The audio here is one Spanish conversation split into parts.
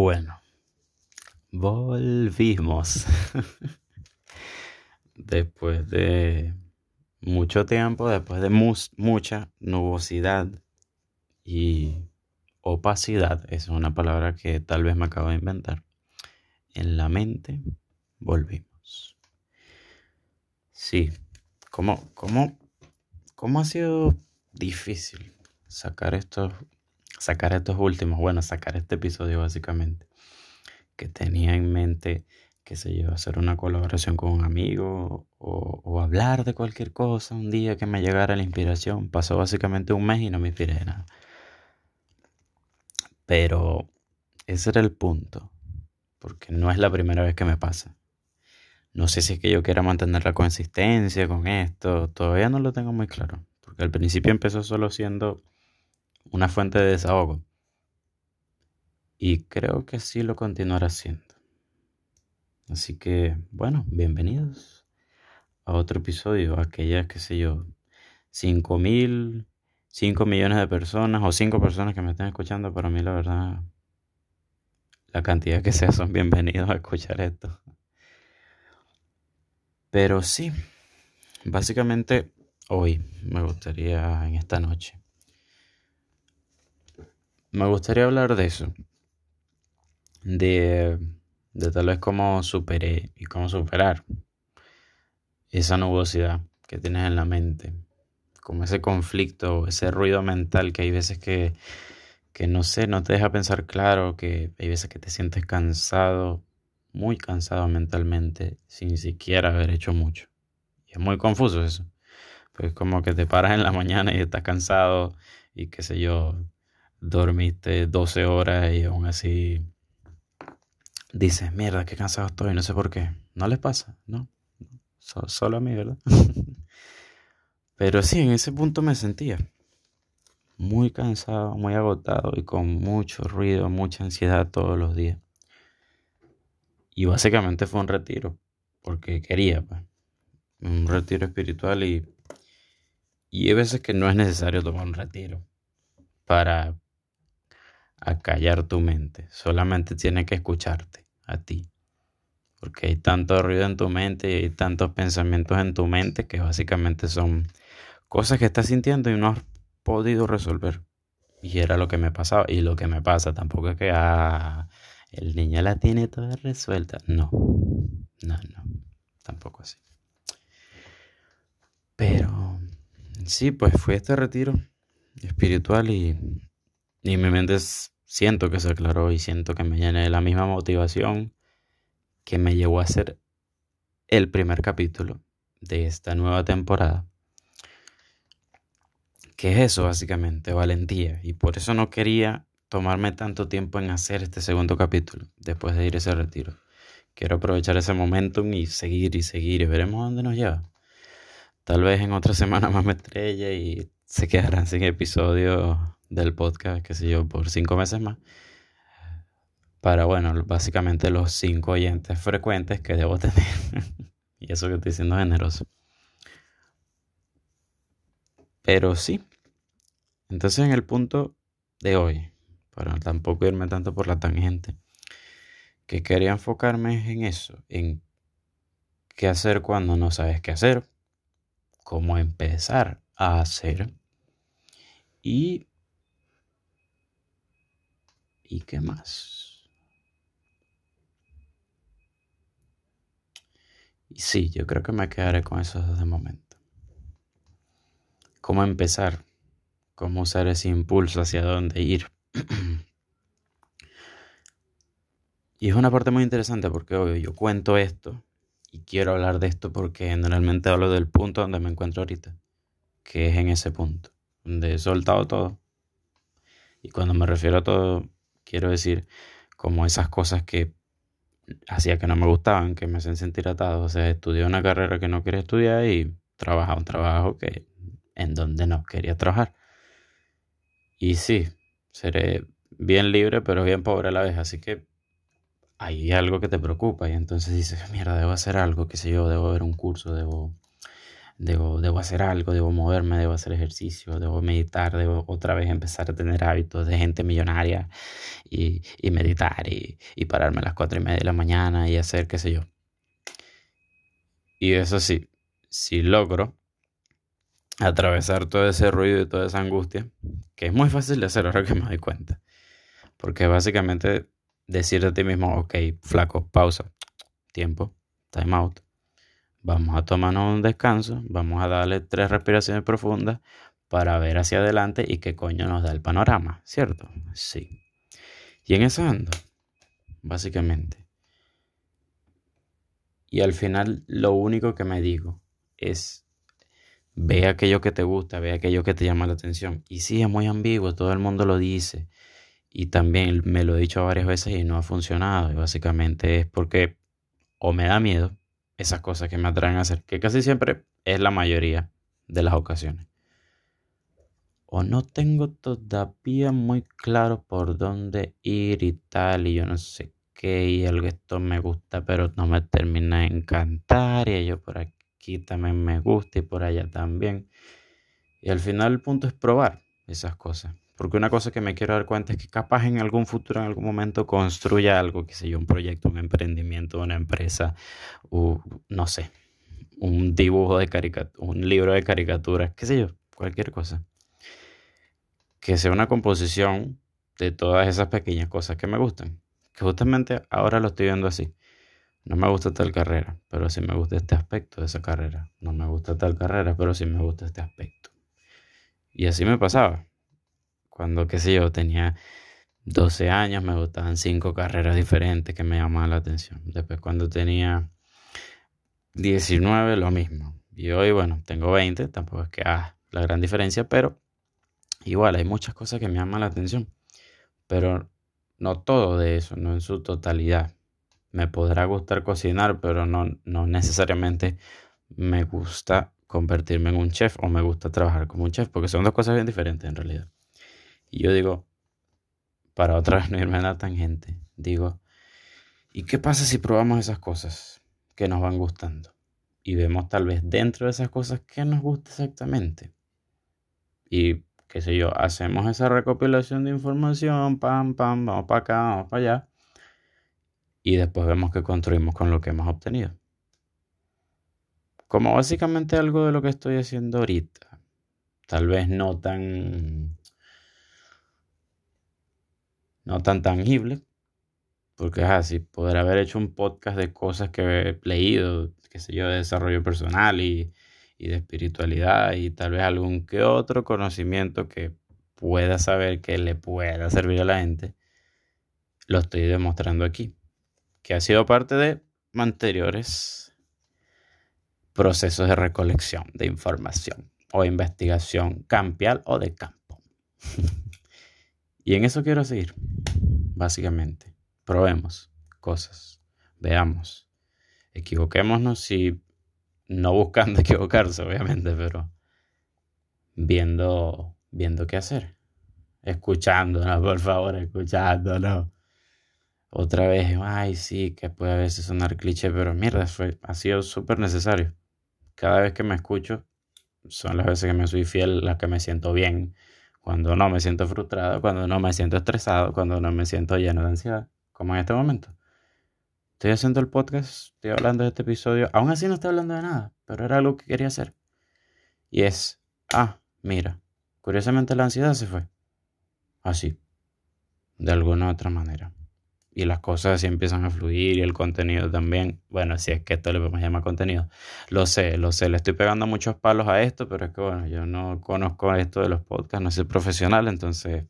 Bueno, volvimos. después de mucho tiempo, después de mucha nubosidad y opacidad, es una palabra que tal vez me acabo de inventar, en la mente, volvimos. Sí, ¿cómo, cómo, cómo ha sido difícil sacar estos sacar estos últimos, bueno, sacar este episodio básicamente, que tenía en mente, qué sé yo, hacer una colaboración con un amigo o, hablar de cualquier cosa un día que me llegara la inspiración. Pasó básicamente un mes y no me inspiré de nada. Pero ese era el punto, porque no es la primera vez que me pasa. No sé si es que yo quiera mantener la consistencia con esto, todavía no lo tengo muy claro, porque al principio empezó solo siendo una fuente de desahogo. Y creo que sí lo continuará haciendo. Así que, bueno, bienvenidos a otro episodio. Aquellas, qué sé yo, 5 mil, 5 millones de personas o 5 personas que me estén escuchando. Para mí, la verdad, la cantidad que sea son bienvenidos a escuchar esto. Pero sí, básicamente hoy me gustaría en esta noche me gustaría hablar de eso. De, de tal vez cómo superé y cómo superar esa nubosidad que tienes en la mente. Como ese conflicto, ese ruido mental que hay veces que, que no sé, no te deja pensar claro, que hay veces que te sientes cansado, muy cansado mentalmente, sin siquiera haber hecho mucho. Y es muy confuso eso. Pues como que te paras en la mañana y estás cansado y qué sé yo, dormiste 12 horas y aún así dices, mierda, qué cansado estoy, no sé por qué. No les pasa, ¿no? solo a mí, ¿verdad? Pero sí, en ese punto me sentía muy cansado, muy agotado y con mucho ruido, mucha ansiedad todos los días. Y básicamente fue un retiro, porque quería, pues, un retiro espiritual y, y hay veces que no es necesario tomar un retiro para a callar tu mente. Solamente tiene que escucharte a ti. Porque hay tanto ruido en tu mente y hay tantos pensamientos en tu mente que básicamente son cosas que estás sintiendo y no has podido resolver. Y era lo que me pasaba y lo que me pasa. Tampoco es que ah, el niño la tiene toda resuelta. No, no, no. Tampoco así. Pero sí, pues fui a este retiro espiritual y y mi mente siento que se aclaró y siento que me llené de la misma motivación que me llevó a hacer el primer capítulo de esta nueva temporada. ¿Qué es eso básicamente? Valentía. Y por eso no quería tomarme tanto tiempo en hacer este segundo capítulo después de ir ese retiro. Quiero aprovechar ese momentum y seguir y seguir y veremos dónde nos lleva. Tal vez en otra semana más me estrelle y se quedarán sin episodio del podcast, qué sé yo, por cinco meses más. Para, bueno, básicamente los cinco oyentes frecuentes que debo tener. y eso que estoy siendo generoso. Pero sí. Entonces en el punto de hoy, para tampoco irme tanto por la tangente, que quería enfocarme en eso, en qué hacer cuando no sabes qué hacer, cómo empezar a hacer y ¿Y qué más? Y sí, yo creo que me quedaré con esos dos de momento. ¿Cómo empezar? ¿Cómo usar ese impulso hacia dónde ir? y es una parte muy interesante porque obvio, yo cuento esto y quiero hablar de esto porque generalmente hablo del punto donde me encuentro ahorita, que es en ese punto, donde he soltado todo. Y cuando me refiero a todo, quiero decir, como esas cosas que hacía que no me gustaban, que me hacen sentir atado. O sea, estudié una carrera que no quería estudiar y trabajaba un trabajo que en donde no quería trabajar. Y sí, seré bien libre, pero bien pobre a la vez. Así que hay algo que te preocupa y entonces dices, mierda, debo hacer algo, qué sé yo, debo ver un curso, debo, debo, debo hacer algo, debo moverme, debo hacer ejercicio, debo meditar, debo otra vez empezar a tener hábitos de gente millonaria y, y meditar y, y pararme a las cuatro y media de la mañana y hacer qué sé yo. Y eso sí, si logro atravesar todo ese ruido y toda esa angustia, que es muy fácil de hacer ahora que me doy cuenta. Porque básicamente decirte a ti mismo, ok, flaco, pausa, tiempo, time out. Vamos a tomarnos un descanso, vamos a darle tres respiraciones profundas para ver hacia adelante y qué coño nos da el panorama, ¿cierto? Sí. Y en eso ando, básicamente. Y al final lo único que me digo es, ve aquello que te gusta, ve aquello que te llama la atención. Y sí, es muy ambiguo, todo el mundo lo dice. Y también me lo he dicho varias veces y no ha funcionado. Y básicamente es porque o me da miedo esas cosas que me atraen a hacer, que casi siempre es la mayoría de las ocasiones. O no tengo todavía muy claro por dónde ir y tal, y yo no sé qué, y algo esto me gusta, pero no me termina de encantar, y yo por aquí también me gusta y por allá también. Y al final el punto es probar esas cosas. Porque una cosa que me quiero dar cuenta es que capaz en algún futuro, en algún momento, construya algo, que sé yo, un proyecto, un emprendimiento, una empresa, no sé, un dibujo de caricatura, un libro de caricaturas, qué sé yo, cualquier cosa. Que sea una composición de todas esas pequeñas cosas que me gustan. Que justamente ahora lo estoy viendo así. No me gusta tal carrera, pero sí me gusta este aspecto de esa carrera. No me gusta tal carrera, pero sí me gusta este aspecto. Y así me pasaba. Cuando, qué sé yo, tenía 12 años, me gustaban cinco carreras diferentes que me llamaban la atención. Después, cuando tenía 19, lo mismo. Y hoy, bueno, tengo 20, tampoco es que, ah, la gran diferencia, pero igual hay muchas cosas que me llaman la atención. Pero no todo de eso, no en su totalidad. Me podrá gustar cocinar, pero no, no necesariamente me gusta convertirme en un chef o me gusta trabajar como un chef, porque son dos cosas bien diferentes en realidad. Y yo digo, para otra vez no irme a la tangente, digo, ¿y qué pasa si probamos esas cosas que nos van gustando? Y vemos tal vez dentro de esas cosas qué nos gusta exactamente. Y qué sé yo, hacemos esa recopilación de información, pam, pam, vamos para acá, vamos para allá. Y después vemos qué construimos con lo que hemos obtenido. Como básicamente algo de lo que estoy haciendo ahorita. Tal vez no tan no tan tangible, porque es así, poder haber hecho un podcast de cosas que he leído, qué sé yo, de desarrollo personal y, y de espiritualidad y tal vez algún que otro conocimiento que pueda saber que le pueda servir a la gente, lo estoy demostrando aquí, que ha sido parte de anteriores procesos de recolección de información o investigación campial o de campo. y en eso quiero seguir básicamente. Probemos cosas, veamos, equivoquémonos si no buscando equivocarse, obviamente, pero viendo, viendo qué hacer, escuchándonos, por favor, escuchándonos. Otra vez, ay, sí, que puede a veces sonar cliché, pero mierda, fue, ha sido súper necesario. Cada vez que me escucho, son las veces que me soy fiel, las que me siento bien, cuando no me siento frustrado, cuando no me siento estresado, cuando no me siento lleno de ansiedad, como en este momento. Estoy haciendo el podcast, estoy hablando de este episodio, aún así no estoy hablando de nada, pero era algo que quería hacer. Y es, ah, mira, curiosamente la ansiedad se fue. Así, de alguna otra manera y las cosas así empiezan a fluir y el contenido también. Bueno, si es que esto le podemos llamar contenido. Lo sé, lo sé, le estoy pegando muchos palos a esto, pero es que bueno, yo no conozco esto de los podcasts, no soy profesional, entonces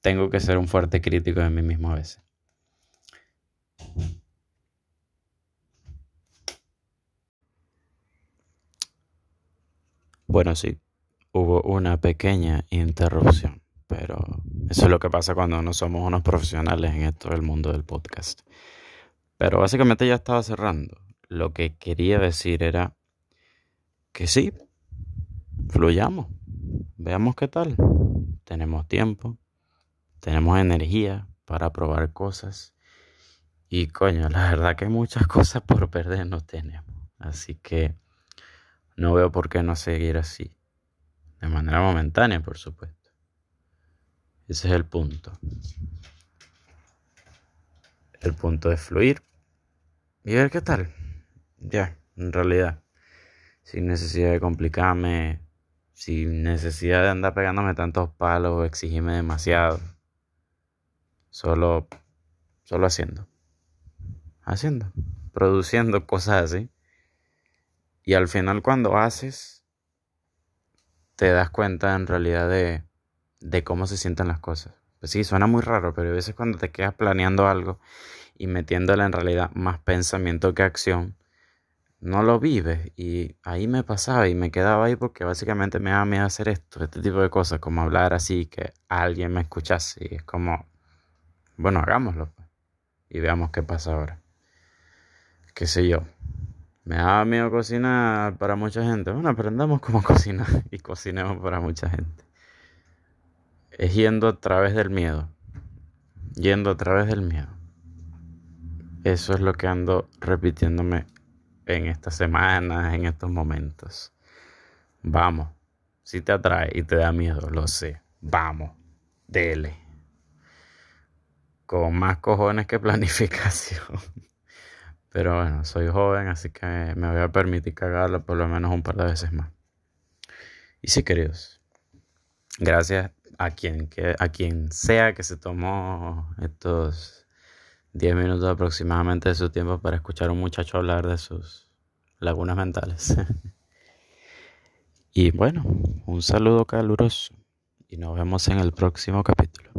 tengo que ser un fuerte crítico de mí mismo a veces. Bueno, sí, hubo una pequeña interrupción. Pero eso es lo que pasa cuando no somos unos profesionales en esto del mundo del podcast. Pero básicamente ya estaba cerrando. Lo que quería decir era que sí, fluyamos, veamos qué tal. Tenemos tiempo, tenemos energía para probar cosas. Y coño, la verdad que muchas cosas por perder no tenemos. Así que no veo por qué no seguir así. De manera momentánea, por supuesto. Ese es el punto. El punto de fluir. Y ver qué tal. Ya, en realidad. Sin necesidad de complicarme. Sin necesidad de andar pegándome tantos palos o exigirme demasiado. Solo, solo haciendo. Haciendo. Produciendo cosas así. Y al final cuando haces, te das cuenta en realidad de, de cómo se sienten las cosas. Pues sí, suena muy raro, pero a veces cuando te quedas planeando algo y metiéndole en realidad más pensamiento que acción, no lo vives. Y ahí me pasaba y me quedaba ahí porque básicamente me daba miedo hacer esto, este tipo de cosas, como hablar así, que alguien me escuchase. Y es como, bueno, hagámoslo pues, y veamos qué pasa ahora. Qué sé yo. Me da miedo cocinar para mucha gente. Bueno, aprendamos cómo cocinar y cocinemos para mucha gente. Es yendo a través del miedo. Yendo a través del miedo. Eso es lo que ando repitiéndome en estas semanas, en estos momentos. Vamos. Si te atrae y te da miedo, lo sé. Vamos. Dele. Con más cojones que planificación. Pero bueno, soy joven, así que me voy a permitir cagarlo por lo menos un par de veces más. Y sí, queridos, gracias a quien, que, a quien sea que se tomó estos 10 minutos aproximadamente de su tiempo para escuchar a un muchacho hablar de sus lagunas mentales. y bueno, un saludo caluroso y nos vemos en el próximo capítulo.